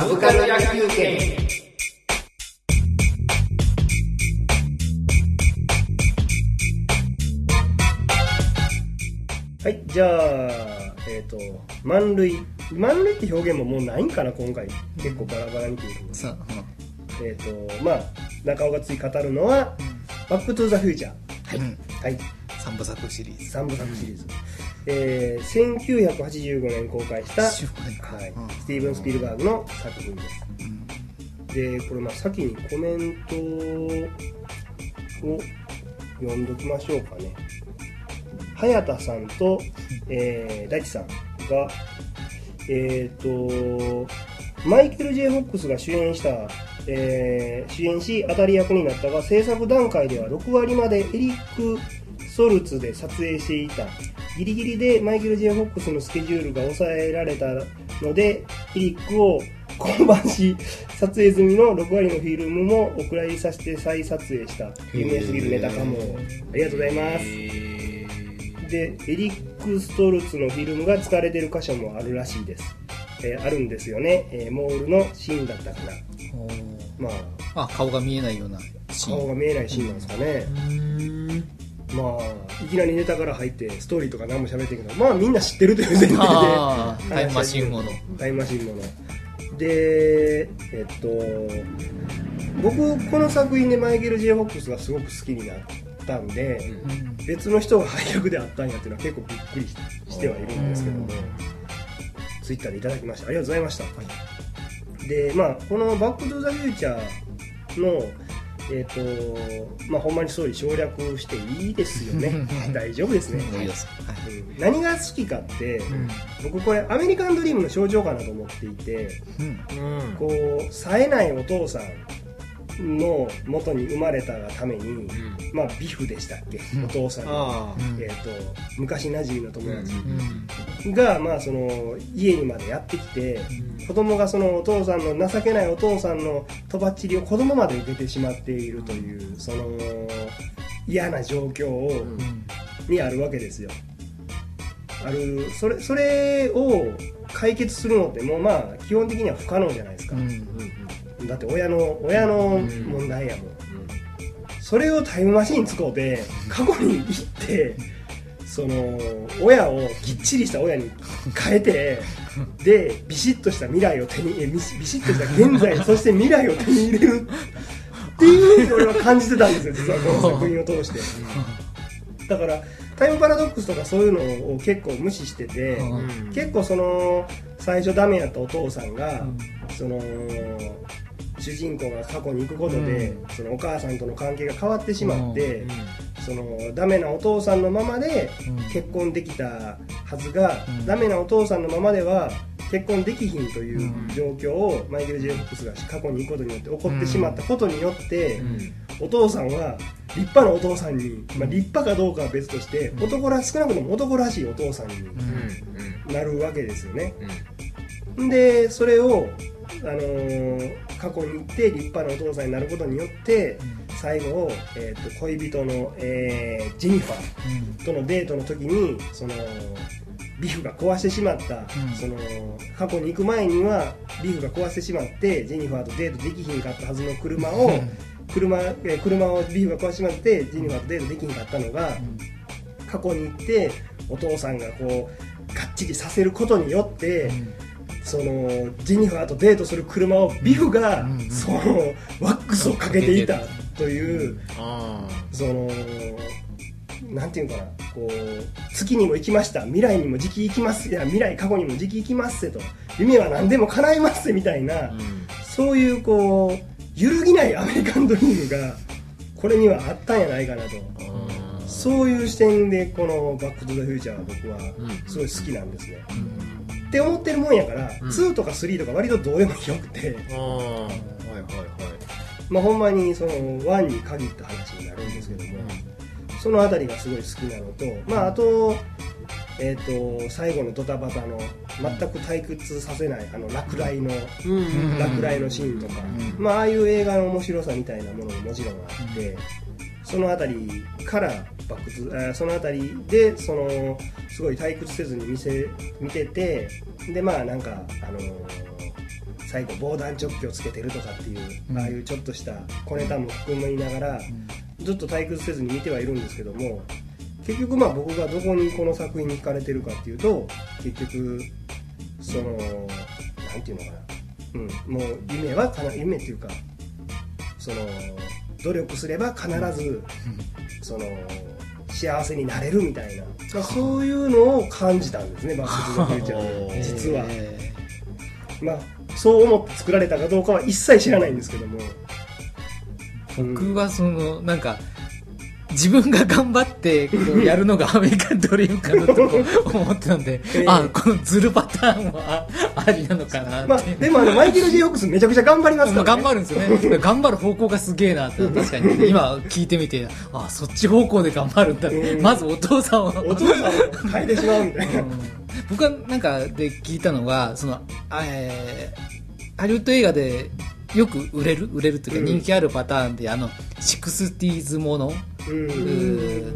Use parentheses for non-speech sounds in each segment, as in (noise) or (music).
サブカル野球券はい、じゃあ、えっ、と、満塁。満塁って表現ももうないんかな、今回。結構バラバラに聞いてるさえっ、と、まあ、中尾が次語るのは、バックトゥザフューチャー。うんはい、三部作シリーズ3部作シリーズ。えー、1985年公開した、85年かはいうんスティーブン・スピルバーグの作品です。で、これ、まあ、先にコメントを読んどきましょうかね。早田さんと、えー、大地さんが、えっ、と、マイケル・ J・ ホックスが主演した、えー主演し当たり役になったが制作段階では6割までエリック・ソルツで撮影していたギリギリでマイケル・ J・ ホックスのスケジュールが抑えられたのでエリックを降板し撮影済みの6割のフィルムもお蔵入りさせて再撮影した。有名すぎるネタかもありがとうございます。でエリック・ストルツのフィルムが使われている箇所もあるらしいです、えーあるんですよね、えーモールのシーンだったかな。まあ。あ顔が見えないようなシーン。顔が見えないシーンなんですかねまあいきなりネタから入ってストーリーとか何も喋ってるけどまあみんな知ってるという前提で。あー (laughs) タイムマシンもの。タイムマシンもの。でえっと僕この作品でマイケル・ジェホックスがすごく好きになったんで、別の人が配役であったんやっていうのは結構びっくりしてはいるんですけども、ツイッターでいただきましたありがとうございました、でまあこの「バック・トゥ・ザ・フューチャーの」えっ、とまあほんまにストーリー省略していいですよね。大丈夫ですね、はい。うん。何が好きかって、僕これアメリカンドリームの象徴かなと思っていてうん。こう冴えないお父さんの元に生まれたがために、まあビフでしたっけ、お父さんの、えー、と昔馴染みの友達。うんが、まあ、その家にまでやってきて、子供がそのお父さんの情けないお父さんのとばっちりを子供まで受けてしまっているというその嫌な状況を、にあるわけですよ。あるそれそれを解決するのってもうまあ基本的には不可能じゃないですか、うんだって親の親の問題やもん、それをタイムマシーン使うて過去に行ってその親をきっちりした親に変えてでビシッとした未来を手にえビシッとした現在 (laughs) そして未来を手に入れる。っていうふうに俺は感じてたんですよ実はこの作品を通して。だからタイムパラドックスとかそういうのを結構無視してて、うん。結構その最初ダメやったお父さんが、その主人公が過去に行くことで、そのお母さんとの関係が変わってしまって、そのダメなお父さんのままでうん。結婚できたはずが、うん。ダメなお父さんのままでは結婚できひんという状況をマイケル・ジェイ・フォックスが過去に行くことによって起こってしまったことによって、お父さんは立派なお父さんに、まあ、立派かどうかは別として、男ら少なくとも男らしいお父さんになるわけですよね。でそれを、あのー過去に行って立派なお父さんになることによって最後、えー、と恋人の、えージェニファーとのデートの時にそのビフが壊してしまった、うん。その過去に行く前にはビフが壊してしまってジェニファーとデートできひんかったはずの車を車えー車をビフが壊してしまってジェニファーとデートできひんかったのが、過去に行ってお父さんがこうがっちりさせることによって、そのジェニファーとデートする車をビフが、うんそのワックスをかけていたというあそのなんていうかなこう月にも行きました。未来にも時期行きますいや未来過去にも時期行きますせと。夢は何でも叶いますせみたいな、そういうこう揺るぎないアメリカンドリームがこれにはあったんやないかなと。そういう視点でこの「バック・トゥ・ザ・フューチャー」は僕はすごい好きなんですね、って思ってるもんやから、うん。2とか3とか割とどうでもよくて、あはいはいはい。まあ、ほんまにその1に限った話になるんですけども、その辺りがすごい好きなのと、まあ、あと,、えー、と最後のドタバタの全く退屈させないあの落雷の、うん。落雷のシーンとか、うん。まあ、ああいう映画の面白さみたいなものももちろんあって、その辺りからバックトゥあその辺りでそのすごい退屈せずに見せ見ててでまあなんかあのー最後防弾チョッキをつけてるとかっていう、うん。ああいうちょっとした小ネタも含みながら、ずっと退屈せずに見てはいるんですけども結局まあ僕がどこにこの作品に惹かれてるかっていうと結局そのなんていうのかな、うん、もう夢はかな夢っていうかその努力すれば必ずその幸せになれるみたいな、まあ、そういうのを感じたんですねバック・トゥ・ザ・フューチャー (laughs) 実は。えまあ、そう思って作られたかどうかは一切知らないんですけども、ー僕はそのなんか自分が頑張ってこうやるのがアメリカンドリームかなと思ってたんで、ええ。あこのズルパターンはあありなのかなまあでもあのマイケル・ジェイ・ホックスめちゃくちゃ頑張りますまあ、から、ね、頑張るんですよね。(laughs) 頑張る方向がすげえなって確かに。今聞いてみてあそっち方向で頑張るんだうんまずお父さんを。お父さんを変えてしまうみたいな、僕はなんかで聞いたのがその、えーハリウッド映画でよく売れる売れるというかうん。人気あるパターンで、あの Sixties もの、うんうー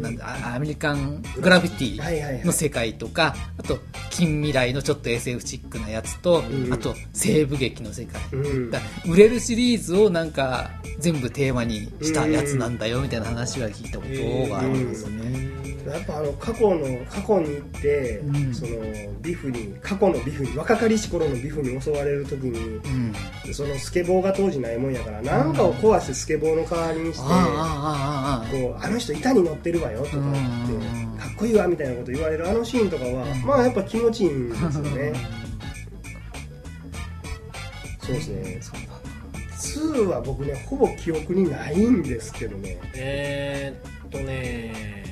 なんアメリカングラフィテはいはいはい。ィの世界とか、あと近未来のちょっと SF チックなやつと、うん。あと西部劇の世界、うん。だ売れるシリーズをなんか全部テーマにしたやつなんだよみたいな話は聞いたことがあるんですよね。やっぱあの過去の過去に行って、うん。そのビフに過去のビフに若かりし頃のビフに襲われる時にうん。そのスケボーが当時ないもんやから何かを壊してスケボーの代わりにして、あこうあの人板に乗ってるわよとかうん。ってかっこいいわみたいなこと言われるあのシーンとかは、まあやっぱ気持ちいいんですよね。そうですね。2は僕ねほぼ記憶にないんですけどね。えーっとね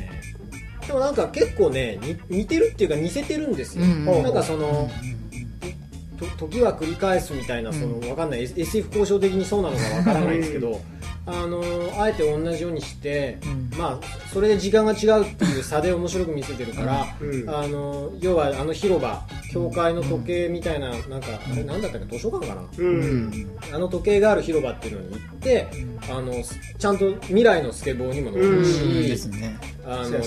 でもなんか結構ねに似てるっていうか似せてるんですよ、うん。なんかその、と時は繰り返すみたいなその、わかんない。SF 交渉的にそうなのかわからないですけど、あのあえて同じようにして、うん。まあそれで時間が違うっていう差で面白く見せてるから、うん。あの要はあの広場教会の時計みたいななんかあれなんだったっけ？図書館かな、うん、あの時計がある広場っていうのに行って、あのちゃんと未来のスケボーにも乗るし、いいですね。あの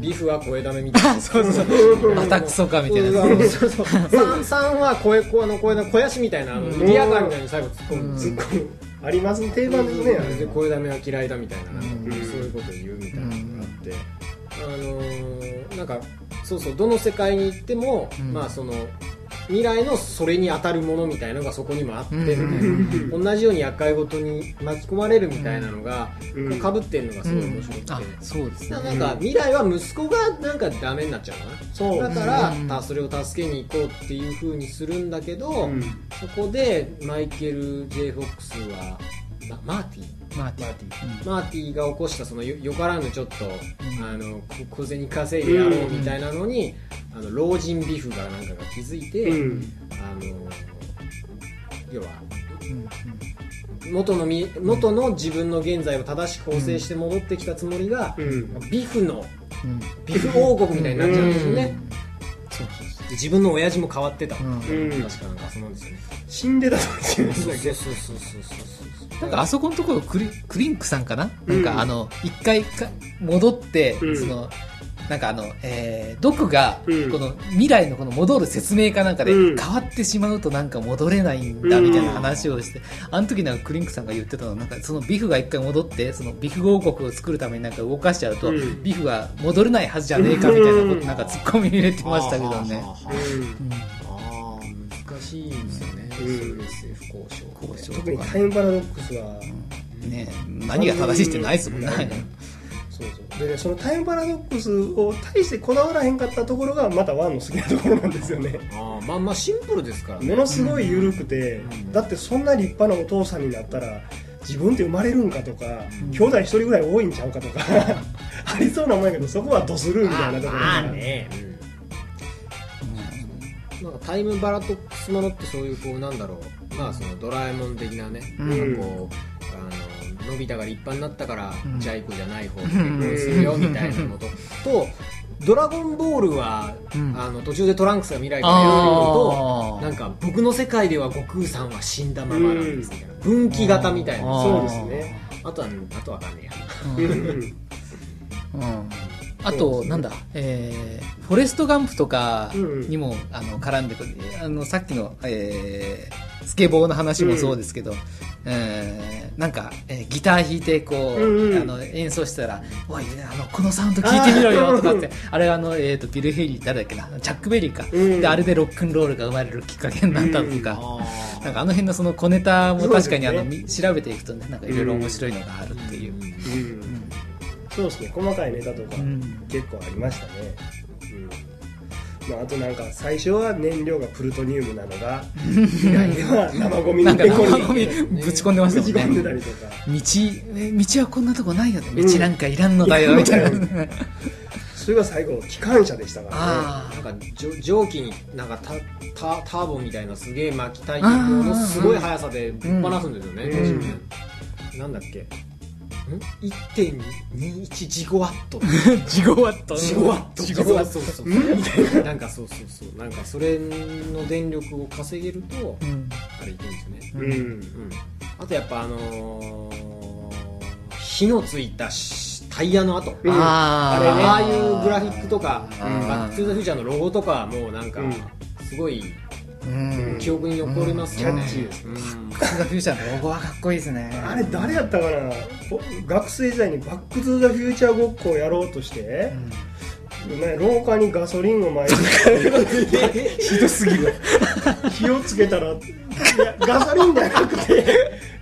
ビフは声だめみたいな。(laughs) そうそう。またクソかみたいな。そうそう。三三は声こあの声の肥やしみたいなリアカーみたいに最後突っ込む。ん。ですよツッコミあります定番ですね。あれで声だめは嫌いだみたいな。なんかうん。そういうことを言うみたいなのがあって、あのーなんかそうそうどの世界に行っても、うん。まあその未来のそれに当たるものみたいなのがそこにもあってみたいな、うん。同じように厄介事に巻き込まれるみたいなのが、かぶってるのがすごい面白くて、あ、そうですね。なんか未来は息子がなんかダメになっちゃうのかな。そうだから、それを助けに行こうっていう風にするんだけど、うん。そこでマイケル・ J・ フォックスはまマーティマーティマーティマーティが起こしたそのよよからぬちょっと、あのこ小銭稼いでやろうみたいなのに、あの老人ビフがなんかが気づいて、うん。あの要はうん元のみ元の自分の現在を正しく構成して戻ってきたつもりが、うん。ビフのうん。ビフ王国みたいになっちゃうんですよね、そうそうそで自分の親父も変わってた、うん。確かなんかそうなんですよね死んでたとか言うんだっけそうそうそうそうそうなんかあそこのところクリクリンクさんかな、うん。なんかあの一回か戻って、うん。そのなんかあの、えー、ドクが、うん。この未来のこの戻る説明かなんかで、うん。変わってしまうとなんか戻れないんだみたいな話をして、あの時なんかクリンクさんが言ってたのはなんかそのビフが一回戻ってそのビフ王国を作るためになんか動かしちゃうと、うん。ビフが戻れないはずじゃねえかみたいなことなんかツッコミ入れてましたけどね。うんしいですよね、うん。SF 交渉交渉特にタイムパラドックスはね何が正しいってないですもんね。そうそう。でねそのタイムパラドックスを大してこだわらへんかったところがまたワンの好きなところなんですよね。あーまあまあシンプルですからね。ものすごい緩くて、うん。だってそんな立派なお父さんになったら自分って生まれるんかとか、うん。兄弟一人ぐらい多いんちゃうかとか (laughs) ありそうなもんやけどそこはドスルーみたいなところまあがね、なんかタイムパラドックスものってそういうこうなんだろう。まあそのドラえもん的なね、うん。なんかこうあののび太が立派になったから、うん。ジャイ子じゃない方に結婚するよみたいなのと、とドラゴンボールは、うん。あの途中でトランクスが未来からやってくるとなんか僕の世界では悟空さんは死んだままなんですみたいな。分岐型みたいな。そうですね。あとはあとわかんねうんうん。うんあと、なんだ、えー、フォレストガンプとかにも、あの絡んでくる、あのさっきの、えスケボーの話もそうですけど、えーなんか、えーギター弾いてこう、うんうん。あの演奏したら「おいあのこのサウンド聞いてみろよ」とかって。あれあの、えー、とビル・ヘイリー誰だっけな？チャック・ベリーか、うん。であれでロックンロールが生まれるきっかけになったとか、あなんかあの辺のその小ネタも確かにあの、調べていくとねなんかいろいろ面白いのがあるっていう、うんそうですね細かいネタとかうん。結構ありましたね、うん。まあ、あとなんか最初は燃料がプルトニウムなのが未来では生ゴミなんかでこ生ゴミぶち込んでましたぶち込もんねんでたりとか。道え道はこんなとこないよね。道なんかいらんのだよみたいな、(laughs) それが最後機関車でしたから。ねあなんか蒸蒸気になんかタタターボみたいなすげえ巻きたいものすごい速さでぶっ放すんですよね、うん。なんだっけ。ん1.21ジゴワット。あ (laughs) ジゴワット？ジゴワット。ジゴワット。そうそうななんかそうそうそう。なんかそれの電力を稼げるとうん。あれいけるんですよね。うん。うん。あとやっぱあのー火のついたしタイヤの跡、うん。あー。あれね。ああいうグラフィックとか「あーバック・トゥ・ザ・フューチャー」のロゴとかはもうなんかうん。すごいうん記憶に残りますよね。キャッチーバック・トゥ・ザ・フューチャーのロゴはかっこいいですねあれ誰やったかな？こ学生時代にバック・トゥ・ザ・フューチャーごっこをやろうとして、ね、廊下にガソリンをまいて。(laughs) ひどすぎる。火をつけたらいやガソリンじゃなくて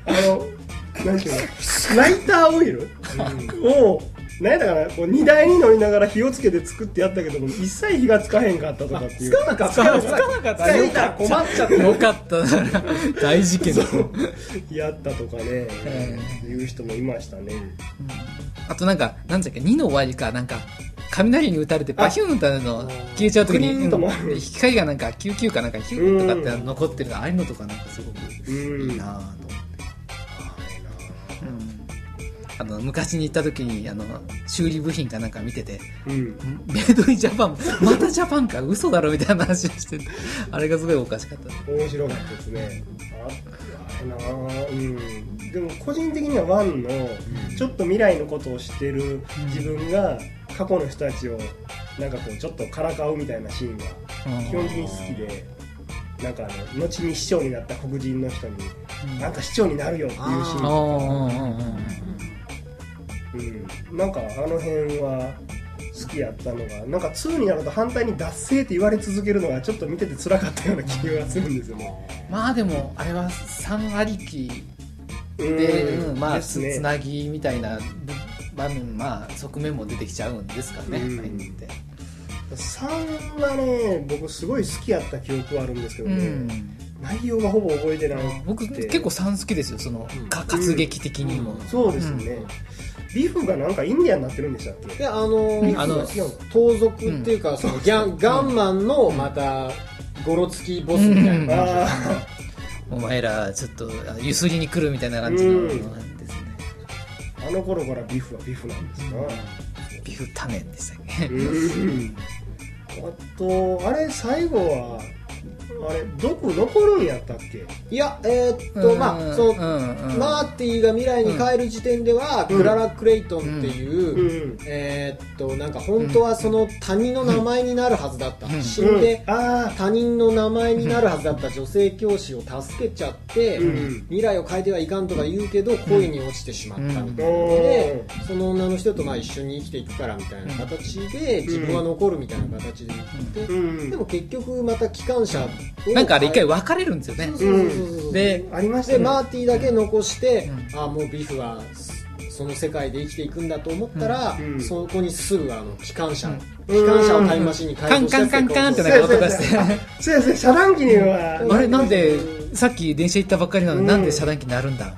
あの何ていうの？ライターオイル？を何やったかなこう荷台に乗りながら火をつけて作ってやったけども一切火がつかへんかったとかっていう。つかなかった。つかなかった。つかな困っちゃってよかった。な大事件。だやったとかね、えいう人もいましたね。あとなんかなんだっけ2の終わりかなんか雷に打たれてバヒューンっての消えちゃう時にうん。光がなんか救急かなんかヒューとかって残ってるのああいうのとかなんかすごくうんいいなぁと思ってあの昔に行った時にあの修理部品かなんか見ててうん。メイドインジャパンまたジャパンか嘘だろみたいな話をしててあれがすごいおかしかった。面白かったですね。あなあうん。でも個人的にはワンのちょっと未来のことを知ってる自分が過去の人たちをなんかこうちょっとからかうみたいなシーンが基本的に好きでなんかあの後に市長になった黒人の人になんか市長になるよっていうシーンうん、なんかあの辺は好きやったのがなんか2になると反対に脱製って言われ続けるのがちょっと見てて辛かったような気がするんですよね。(laughs) まあでもあれは3ありきうんで、うん。まあつなぎみたいな場面まあ側面も出てきちゃうんですかね、うん。ああいうのって。3はね僕すごい好きやった記憶はあるんですけどね、うん。内容がほぼ覚えてない僕結構3好きですよその、うんか活劇的にも、そうですよね、ビフがなんかインディアンになってるんでしたっけ？であのあの盗賊っていうか、そのギャンガンマンのまたゴロつきボスみたいな感じお前らちょっとあゆすりに来るみたいな感じの、うん。ですね。ーあの頃からビフはビフなんですな、ビフタメンでしたっけ？うん。あとあれ最後はあれ毒残るんやったっけ？いやえーっと、まあその、うんうんマーティが未来に帰る時点では、うん。クララ・クレイトンっていう、うん。えーっとなんか本当はその他人の名前になるはずだった、うん。死んで、あ他人の名前になるはずだった。女性教師を助けちゃって、うん。未来を変えてはいかんとか言うけど恋に落ちてしまったみたいで、その女の人とまあ一緒に生きていくからみたいな形で自分は残るみたいな形で言って、うん。でも結局また機関車をなんかあれ一回別れるんですよね。でありましたねでマーティだけ残して、ああもうビフはその世界で生きていくんだと思ったら、うん。そこにすぐあの機関車、うん。機関車をタイムマシンにカンカンカンカンってなんか音がして。そうそうそう。やそうや遮断機には。あれなんでさっき電車行ったばっかりなのになんで遮断機になるんだ、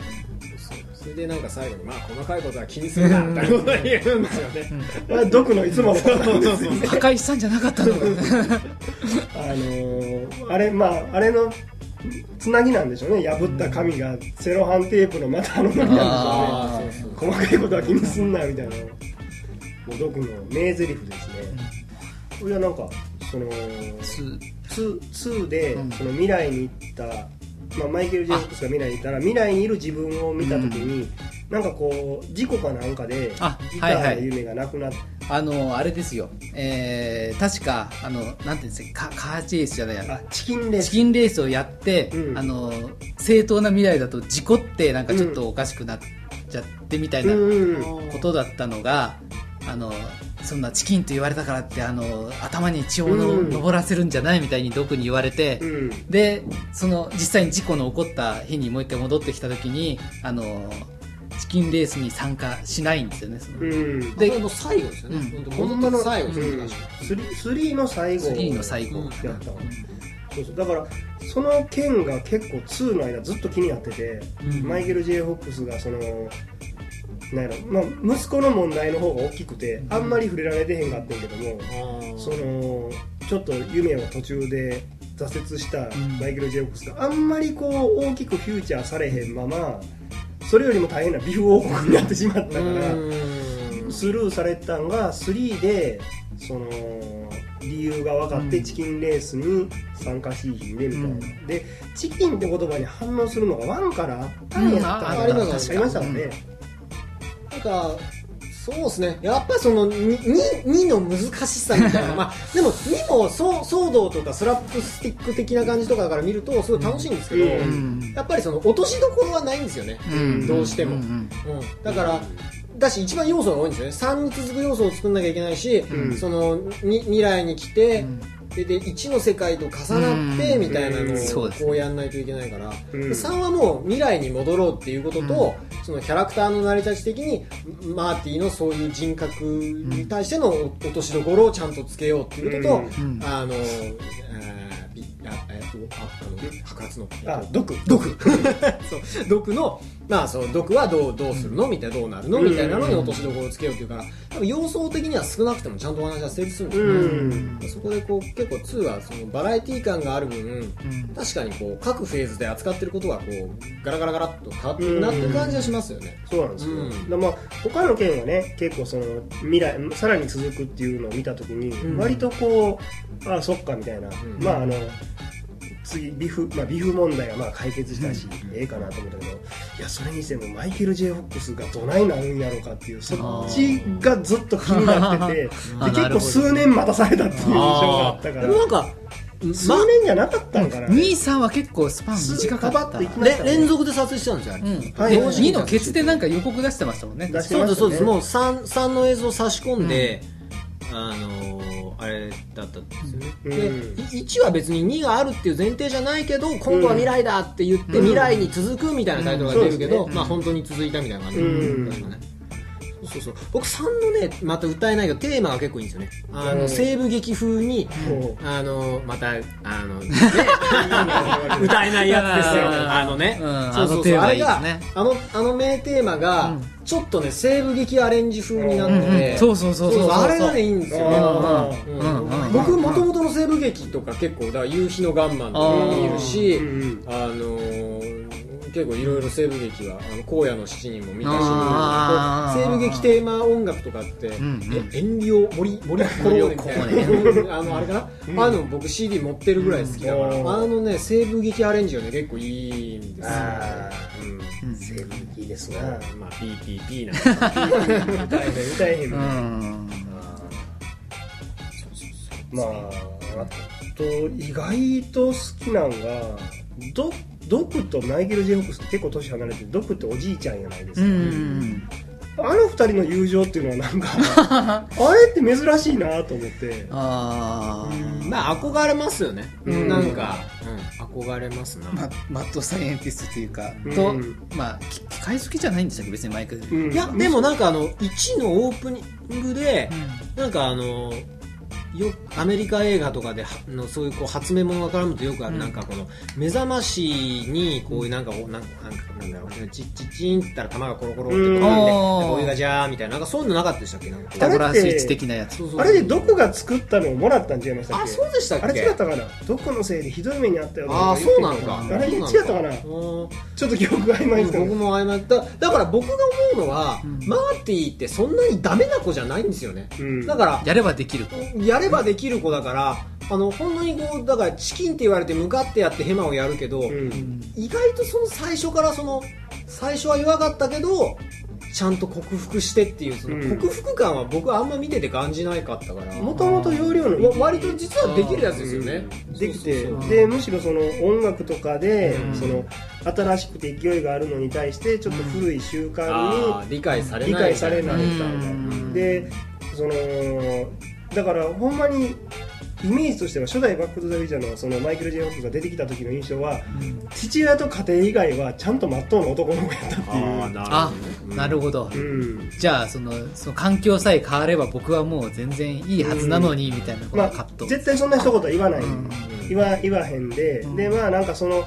それでなんか最後にまあ細かいことは気にするなみたいなことを言うんですよね、まあ毒のいつものことなんですよね。(laughs) 破壊したんじゃなかったの (laughs) あのーあれまああれのつなぎなんでしょうね。破った紙がセロハンテープの股の中なんあでしょうね。細かいことは気にすんなみたいな。もう毒の名台詞ですね、これはなんかそのす 2, 2でうん。その未来に行った、まあ、マイケル・ジェイコブスが未来に行ったら未来にいる自分を見た時に、なんかこう事故かなんかでいはい。ーの夢がなくなっあのあれですよ、えー、確かあのなんていうんですかカカーチェイスじゃないや。あチキンレース。チキンレースをやって、うん。あの正当な未来だと事故ってなんかちょっとおかしくなっちゃってみたいなうんうんことだったのが、あのそんなチキンと言われたからってあの頭に血をの、らせるんじゃないみたいに毒に言われて、うん。でその実際に事故の起こった日にもう一回戻ってきた時にあのチキンレースに参加しないんですよねその。うん。でもう最後ですよね、うん。本当戻った最後ですよね、うん。確かスリスリーの最後。スリーの最後。うん。やったわ。そうそう。だからその件が結構2の間ずっと気になってて、うん。マイケル・ J・ フォックスがそのなんやろ、まあ、息子の問題の方が大きくてあんまり触れられてへんかったんけども、にそのちょっと夢を途中で挫折したん。マイケル・ジェイ・フォックスがあんまりこう大きくフューチャーされへんままそれよりも大変なビフ王国になってしまったからスルーされたんが3でその理由が分かってうん。チキンレースに参加しひんでみたいな、うん。でチキンって言葉に反応するのが1からあったんやったかうん。なありましたもんね、なんかそうですね。やっぱりその 2, 2の難しさみたいな。(laughs) まあでも2も騒動とかスラップスティック的な感じとかから見るとすごい楽しいんですけど、うん。やっぱりその落としどころはないんですよね、うん。どうしても、うんうんだからだし一番要素が多いんですよね。3に続く要素を作んなきゃいけないし、うん。そのに未来に来て、うんでで1の世界と重なってうん。みたいなのうんをこうやんないといけないから、うん。で3はもう未来に戻ろうっていうことと、そのキャラクターの成り立ち的にマーティのそういう人格に対しての落としどころをちゃんとつけようっていうことと、うん。あの、えーびあえっとああの白髪のあ毒。毒。(laughs) そう。毒のまあそう毒はどうどうするの？みたいなどうなるの？みたいなのに落としどころをつけようっていうから多分要素的には少なくてもちゃんとお話は成立するんですよね、うん。そこでこう結構2はそのバラエティ感がある分うん。確かにこう各フェーズで扱ってることがこうガラガラガラっと変わってるなって感じはしますよね、そうなんですよ、うん。だまあ他の件はね結構その未来さらに続くっていうのを見た時に、うん。割とこうあそっかみたいな、ん。まああの次ビフ、まあ、ビフ問題はまあ解決したし、ええかなと思ったけどいやそれにしてもマイケル・ J・ フォックスがどないなるんやろうかっていうそっちがずっと気になってて (laughs) で結構数年待たされたっていう印象があったから。でもなんか、数ま年じゃなかったんかな、2、3は結構スパン短かったパパッといきましたれ連続で撮影してたんですよ、あれ。うん、はい。で2のケツでなんか予告出してましたもんね。出してそうです、そうです。もう3、三の映像差し込んで、あのーあれだったんですよね。うん。で、い1は別に2があるっていう前提じゃないけど、今度は未来だって言って、未来に続くみたいなタイトルが出るけど、うん。まあ本当に続いたみたいな感じ。うん。確かねそうそう。僕3のねまた歌えないけどテーマが結構いいんですよね。あの、うん。西部劇風に、もあのまたあの、ね、(laughs) 歌えないやつですよ。うん。あのね、うん。そうそうそう。あれがあのあの名テーマが、うん。ちょっとね西部劇アレンジ風になってて、そうそうそうそう。あれがねいいんですよね。僕もともとの西部劇とか結構だ夕日のガンマンとか見るしうん。あのー結構いろいろ西部劇はあの荒野の七人も見たし西部劇テーマ音楽とかって、んうん。えエンリオ森森コロみたいなあのあれかな、あの僕 CD 持ってるぐらい好きだから、うん。あのね西部劇アレンジがね結構いいんですよ、西部劇ですなまあ PPP な。ん。で歌えへん歌えへん、うん。まああと意外と好きなんがドドクとマイケル・ジェフォックスって結構年離れてドクっておじいちゃんやないですうか、んあの二人の友情っていうのはなんか (laughs) あれって珍しいなと思って。あー。まあ憧れますよね、うん。なんか、うん、憧れますな、まマッドサイエンティストというか、うん。とまあき機械好きじゃないんでしたっけ？別にマイク。ル、うん。いやでもなんかあの1のオープニングで、なんかあのよアメリカ映画とかではのそういうこう発明物が絡むとよくある、うん。なんかこの目覚ましにこういうなんかこうなんかなんかなんだろうチッチッチンって言ったら玉がコロコロって転ん。で、お湯がジャーみたいななんかそういうのなかったでしたっけ？なんかこうピタゴラスイッチ的なやつ。そうそうそう。あれでドクが作ったのをもらったん？違いましたっけ？あそうでしたっけ？あれ違ったかな？ドクのせいでひどい目にあったよああそうなのか。あれ違ったかな？うんちょっと記憶が曖昧ですけど。僕も曖昧だ。だから僕が思うのは、ん。マーティーってそんなにダメな子じゃないんですよね、うん。だからやればできるやればできる子だからあの本当にこうだからチキンって言われて向かってやってヘマをやるけど、うん。意外とその最初からその最初は弱かったけどちゃんと克服してっていうそのうん。克服感は僕はあんま見てて感じないかったから、もともと容量のわ割と実はできるやつですよね、できて。そうそうそう。でむしろその音楽とかで、うん。その新しくて勢いがあるのに対してちょっと古い習慣あー理解されにない理解されないみたいな、うん。でそのだからほんまにイメージとしては初代バック・トゥ・ザ・フューチャーのそのマイケル・ジェイ・ホップが出てきた時の印象は父親と家庭以外はちゃんとまっとうな男の子やったっていう。あーなるほど。うん。じゃあそのその環境さえ変われば僕はもう全然いいはずなのにみたいなこまあ絶対そんな一言は言わない、うん。言わ言わへんで、うん。でまあなんかその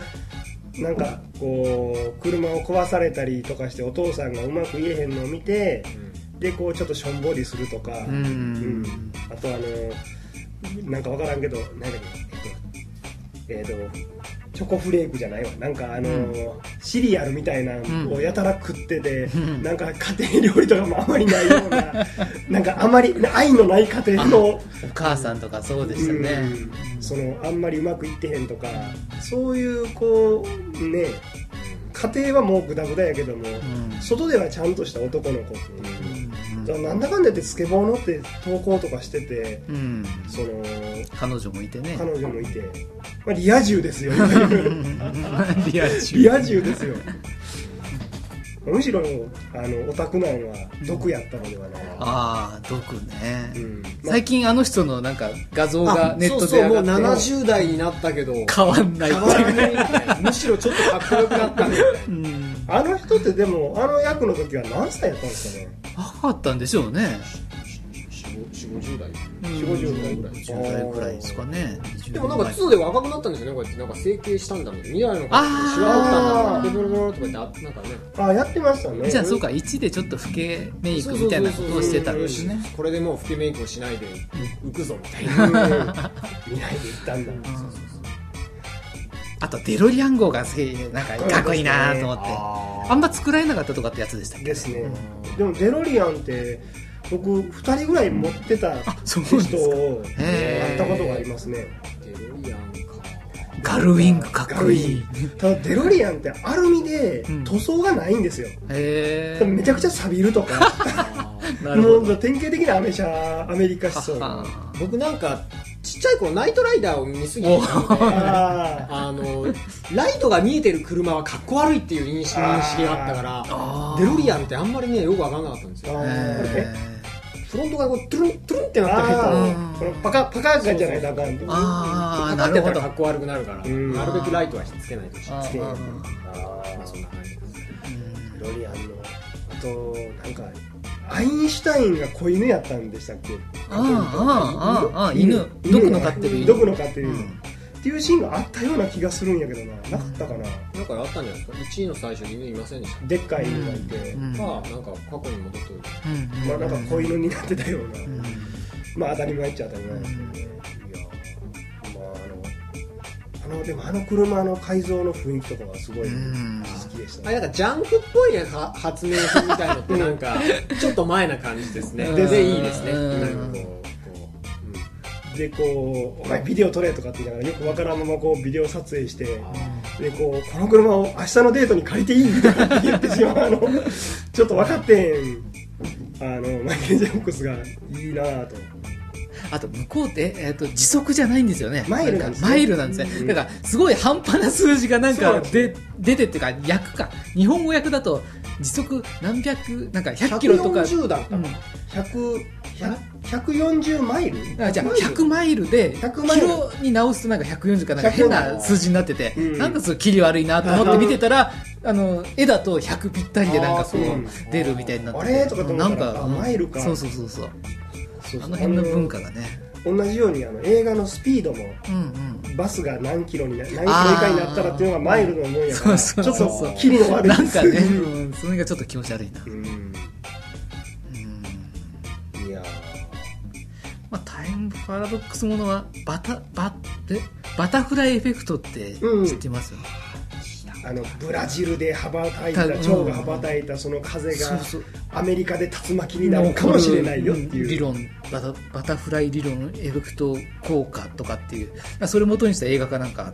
なんかこう車を壊されたりとかしてお父さんがうまく言えへんのを見てでこうちょっとしょんぼりするとか、うん。うん。あとあのなんかわからんけど何だっけえっと、えーとチョコフレークじゃないわ。なんかあの、うシリアルみたいなのをやたら食ってて、うん。なんか家庭料理とかもあまりないような (laughs) なんかあまり愛のない家庭のお母さんとかそうでしたね、うん。そのあんまりうまくいってへんとかそういうこうね家庭はもうグダグダやけども、うん。外ではちゃんとした男の子っていう、だからなんだかんだ言ってスケボー乗って投稿とかしててうんうん。その彼女もいてね。彼女もいて、まあ、リア充ですよ。(laughs) リア充。リア充ですよむしろあのオタクなんは毒やったのではないああ毒ね、うん。まあ。最近あの人のなんか画像があネットそうそうもうで上がって70代になったけど。変わんない。変わらない。むしろちょっとかっこよくなったみたい。なうん。あの人ってでもあの役の時は何歳やったんですかね。若かったんでしょうね4 5 0代4 50代ぐらい。10代ぐらいですかね。でもなんか2で若くなったんですよねこうやってなんか整形したんだみたいな未来の顔あーシワだったんだベロベロベロとか言ってあなんかね。あやってましたね。じゃあそうか1でちょっと老けメイクみたいなことをしてたんですねこれでもう老けメイクをしないで浮くぞみたいな。うん。未来で行ったんだあとデロリアン号がすげえなんかかっこいいなと思って。ああんま作られなかったとかってやつでしたっけ？ですね。でもデロリアンって僕2人ぐらい持ってた人をへー。会ったことがありますね。デロリアンか。ガルウィングかっこいい。ただデロリアンってアルミでうん。塗装がないんですよ、へめちゃくちゃ錆びるとか。ほど。もう典型的なアメ車アメリカ思想。は僕なんかちっちゃい頃ナイトライダーを見すぎてああのライトが見えてる車はかっこ悪いっていう認識があったからデロリアンってあんまりねよく分からなかったんですよフロントがこうトゥルントゥルンってなってるあとー。このパカパカガじゃないとあかんとああかかってたらかっこ悪くなるから。うん。なるべくライトはつけないとしつけあまあそんな感じです。ロリアンのあとなんかアインシュタインが子犬やったんでしたっけ？あーあーあーあー犬。毒の飼ってる犬。毒の飼ってる犬、うんっていうシーンがあったような気がするんやけどな。なかったかな、なんかあったんじゃないですか？1位の最初に犬いませんでした。でっかい犬がいて、うん。かなんか過去に戻っておいて。うんまあなんか子犬になってたような、うん。まあ当たり前っちゃ当たり前ですけどね、いやまああのあのでもあの車の改造の雰囲気とかはすごいうん好きでしたあれなんかジャンクっぽいねは発明品みたいのってなんかちょっと前な感じですねうんでいいですねうんなんかこうこでこう「お前ビデオ撮れ」とかって言いながらよくわからんままこうビデオ撮影してでこうこの車を明日のデートに借りていいとかって言ってしまうあのちょっと分かってんあのマイケル・ジャンクスがいいなぁと。あと向こうって、えー、と時速じゃないんですよね。マイルなんですね。かマイルなんですね、だからすごい半端な数字がなんかで出てっていうか訳か。日本語訳だと時速何百なんか100キロとか、140だったうん。か100 100 140マイル？あじゃあ100マイル？で100マイル。キロに直すとなんか140かなんか変な数字になってて、うん。なんかそのキリ悪いなと思って見てたらあの絵だと100ぴったりでなんかこう出るみたいになってて。あれ？とかと思ったらあうん。マイルか。そうそうそうそう。あの辺の文化がね。同じようにあの映画のスピードもうんうん。バスが何キロにな何キロ以下になったらっていうのがマイルのもんやからちょっとキリの悪い。なんかね、うん、それがちょっと気持ち悪いな、うんまあ、タイムパラドックスものはバタバえ？バタフライエフェクトってうん知ってます、あのブラジルで羽ばたいたた蝶が羽ばたいたその風がアメリカで竜巻になるかもしれないよっていう。理論バタバタフライ理論エフェクト効果とかっていう。それを元にした映画かなんかあっ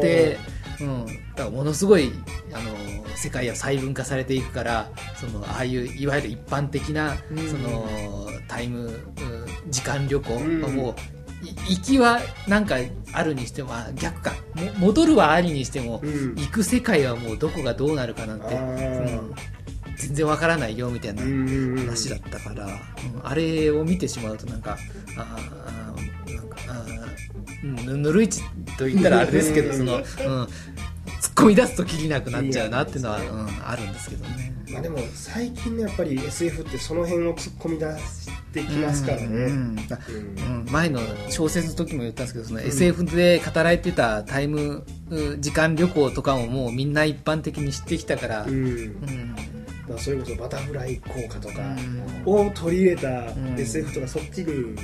て、うん、だからものすごいあの世界は細分化されていくからそのああいういわゆる一般的な、うん。そのタイムうん時間旅行うん。はもう、い行きはなんかあるにしてもあ逆か。も戻るはありにしても、うん。行く世界はもうどこがどうなるかなんて、全然わからないよみたいなうん話だったから、うんあれを見てしまうとなんかあーあぬるいちと言ったらあれですけどその、うん、込み出すときりなくなっちゃうなっていうのは、うん、あるんですけどね。まあでも最近ねやっぱり SF ってその辺を突っ込み出してきますからね、うん。うん。うんうん前の小説の時も言ったんですけどその SF で語られてたタイムうん時間旅行とかももうみんな一般的に知ってきたから、うん。うん。まあそれこそバタフライ効果とかうん。を取り入れたん。SF とかそっちに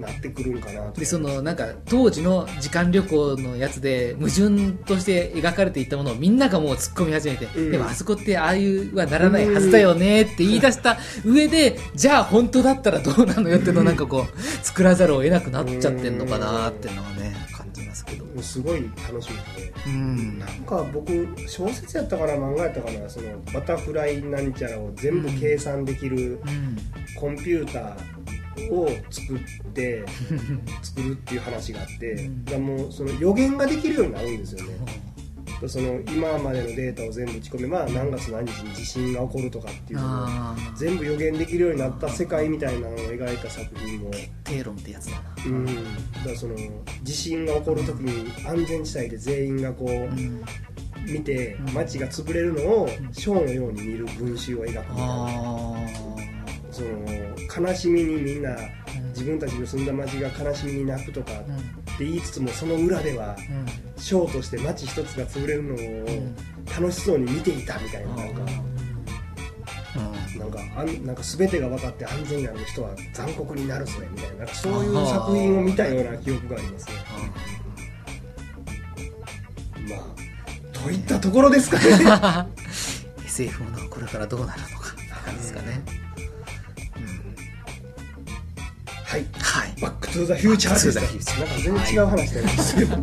なってくるんかなとでそのなんか当時の時間旅行のやつで矛盾として描かれていったものをみんながもう突っ込み始めて、うん。でもあそこってああいうはならないはずだよねって言い出した上で、じゃあ本当だったらどうなのよってのをなんかこう作らざるを得なくなっちゃってんのかなっていうのはね感じますけど。すごい楽しみでうん。なんか僕小説やったかな漫画やったかなそのバタフライなんちゃらを全部計算できるうん。コンピューターを作って (laughs) 作るっていう話があって、うん。だからもうその予言ができるようになるんですよね。その今までのデータを全部打ち込めば何月何日に地震が起こるとかっていうのを全部予言できるようになった世界みたいなのを描いた作品も、定論ってやつだな。うん、だからその地震が起こる時に安全地帯で全員がこううん。見てうん。街が潰れるのをショーのように見る群衆を描くみたいな。あその悲しみにみんなー自分たちの住んだ街が悲しみに泣くとかうん。って言いつつもその裏ではショーとして街一つが潰れるのを楽しそうに見ていたみたいななんか。なんかあんなんか全てが分かって安全になる人は残酷になるぞみたいな。なんかそういう作品を見たような記憶がありますね。まあといったところですかね。(laughs) SF ものはこれからどうなるのかですかね。はい。はい。バックトゥザフューチャーでしたバックトゥザフューチャーなんか全然違う話してるんですけど